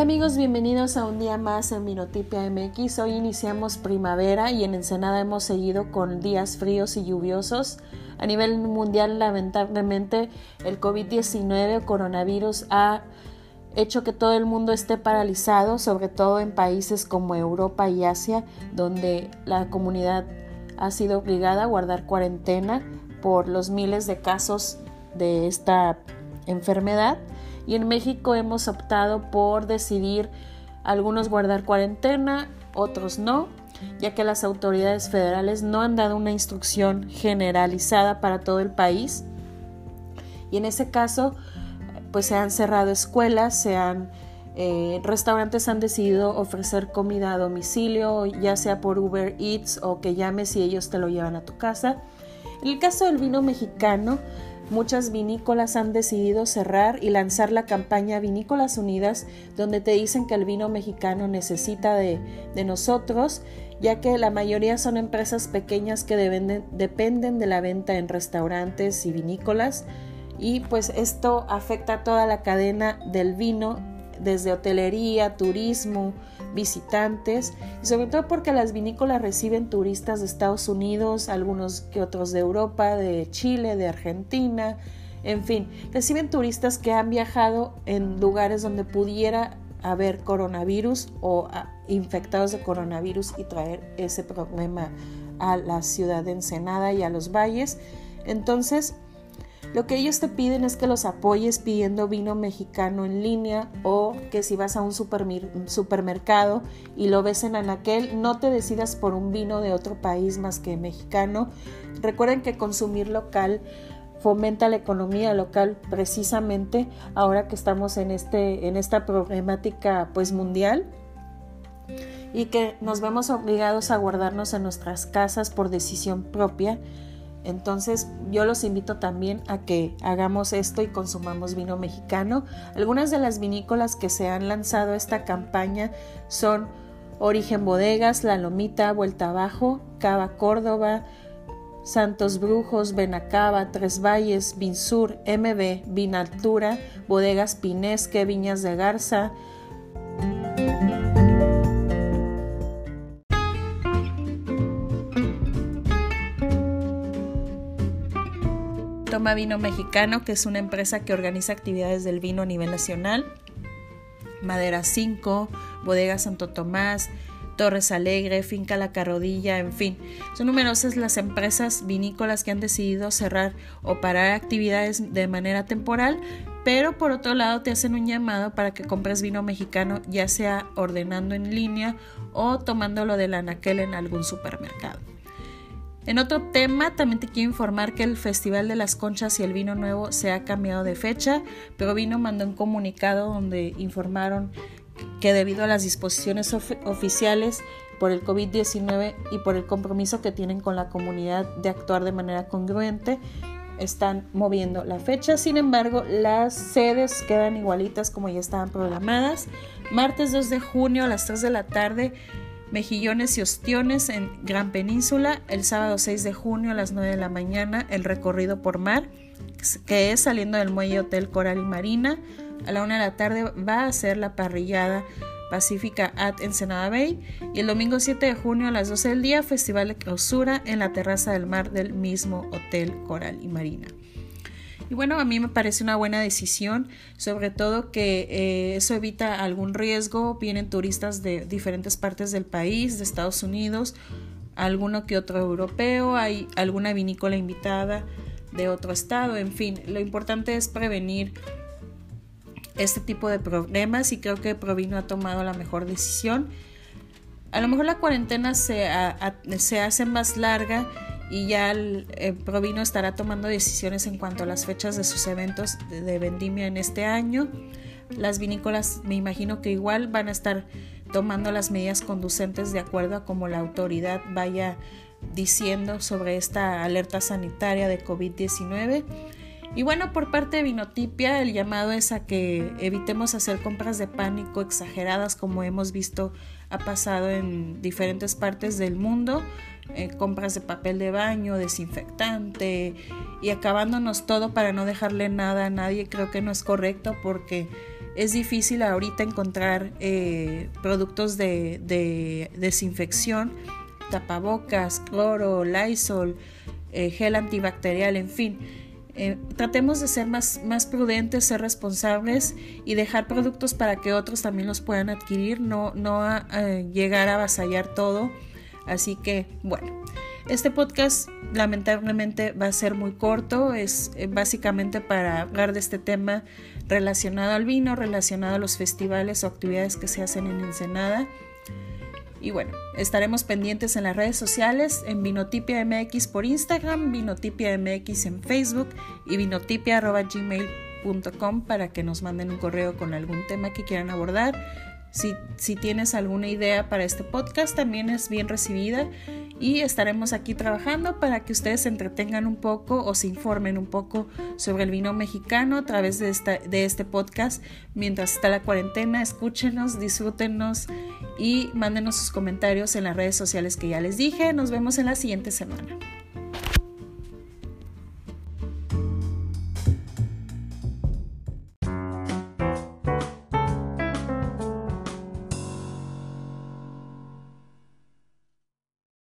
Hola amigos, bienvenidos a un día más en Minotipia MX. Hoy iniciamos primavera y en Ensenada hemos seguido con días fríos y lluviosos. A nivel mundial, lamentablemente, el COVID-19 o coronavirus ha hecho que todo el mundo esté paralizado, sobre todo en países como Europa y Asia, donde la comunidad ha sido obligada a guardar cuarentena por los miles de casos de esta enfermedad y en México hemos optado por decidir algunos guardar cuarentena, otros no, ya que las autoridades federales no han dado una instrucción generalizada para todo el país. Y en ese caso, pues se han cerrado escuelas, se han eh, restaurantes han decidido ofrecer comida a domicilio, ya sea por Uber Eats o que llames y ellos te lo llevan a tu casa. En el caso del vino mexicano, muchas vinícolas han decidido cerrar y lanzar la campaña Vinícolas Unidas, donde te dicen que el vino mexicano necesita de, nosotros, ya que la mayoría son empresas pequeñas que dependen de la venta en restaurantes y vinícolas. Y pues esto afecta a toda la cadena del vino, desde hotelería, turismo, visitantes y sobre todo porque las vinícolas reciben turistas de Estados Unidos, algunos que otros de Europa, de Chile, de Argentina, en fin, reciben turistas que han viajado en lugares donde pudiera haber coronavirus o ah, infectados de coronavirus y traer ese problema a la ciudad de Ensenada y a los valles. Entonces, lo que ellos te piden es que los apoyes pidiendo vino mexicano en línea o que si vas a un supermercado y lo ves en anaquel, no te decidas por un vino de otro país más que mexicano. Recuerden que consumir local fomenta la economía local precisamente ahora que estamos en, este, en esta problemática pues mundial y que nos vemos obligados a guardarnos en nuestras casas por decisión propia entonces yo los invito también a que hagamos esto y consumamos vino mexicano. Algunas de las vinícolas que se han lanzado esta campaña son Origen Bodegas, La Lomita, Vuelta Abajo, Cava Córdoba, Santos Brujos, Benacaba, Tres Valles, Vinsur, MB, Vinaltura, Bodegas Pinesque, Viñas de Garza, Vino Mexicano, que es una empresa que organiza actividades del vino a nivel nacional. Madera 5, Bodega Santo Tomás, Torres Alegre, Finca La Carrodilla, en fin. Son numerosas las empresas vinícolas que han decidido cerrar o parar actividades de manera temporal, pero por otro lado te hacen un llamado para que compres vino mexicano, ya sea ordenando en línea o tomándolo del anaquel en algún supermercado. En otro tema, también te quiero informar que el Festival de las Conchas y el Vino Nuevo se ha cambiado de fecha, pero Vino mandó un comunicado donde informaron que debido a las disposiciones oficiales por el COVID-19 y por el compromiso que tienen con la comunidad de actuar de manera congruente, están moviendo la fecha. Sin embargo, las sedes quedan igualitas como ya estaban programadas. Martes 2 de junio a las 3 de la tarde Mejillones y Ostiones en Gran Península, el sábado 6 de junio a las 9 de la mañana, el recorrido por mar, que es saliendo del muelle Hotel Coral y Marina. A la 1 de la tarde va a ser la parrillada Pacífica at Ensenada Bay. Y el domingo 7 de junio a las 12 del día, Festival de Clausura en la terraza del mar del mismo Hotel Coral y Marina. Y bueno, a mí me parece una buena decisión, sobre todo que eh, eso evita algún riesgo. Vienen turistas de diferentes partes del país, de Estados Unidos, alguno que otro europeo, hay alguna vinícola invitada de otro estado, en fin, lo importante es prevenir este tipo de problemas y creo que Provino ha tomado la mejor decisión. A lo mejor la cuarentena se, se hace más larga y ya el, Provino estará tomando decisiones en cuanto a las fechas de sus eventos de, vendimia en este año. Las vinícolas me imagino que igual van a estar tomando las medidas conducentes de acuerdo a como la autoridad vaya diciendo sobre esta alerta sanitaria de COVID-19. Y bueno, por parte de Vinotipia, el llamado es a que evitemos hacer compras de pánico exageradas como hemos visto ha pasado en diferentes partes del mundo. Eh, compras de papel de baño, desinfectante y acabándonos todo para no dejarle nada a nadie, creo que no es correcto porque es difícil ahorita encontrar eh, productos de, desinfección, tapabocas, cloro, Lysol, eh, gel antibacterial, en fin. Eh, tratemos de ser más, más prudentes, ser responsables y dejar productos para que otros también los puedan adquirir, no, no llegar a avasallar todo. Así que, bueno, este podcast lamentablemente va a ser muy corto, es básicamente para hablar de este tema relacionado al vino, relacionado a los festivales o actividades que se hacen en Ensenada. Y bueno, estaremos pendientes en las redes sociales, en Vinotipia MX por Instagram, Vinotipia MX en Facebook y vinotipia.gmail.com para que nos manden un correo con algún tema que quieran abordar. Si, tienes alguna idea para este podcast, también es bien recibida y estaremos aquí trabajando para que ustedes se entretengan un poco o se informen un poco sobre el vino mexicano a través de, esta, de este podcast. Mientras está la cuarentena, escúchenos, disfrútenos y mándenos sus comentarios en las redes sociales que ya les dije. Nos vemos en la siguiente semana.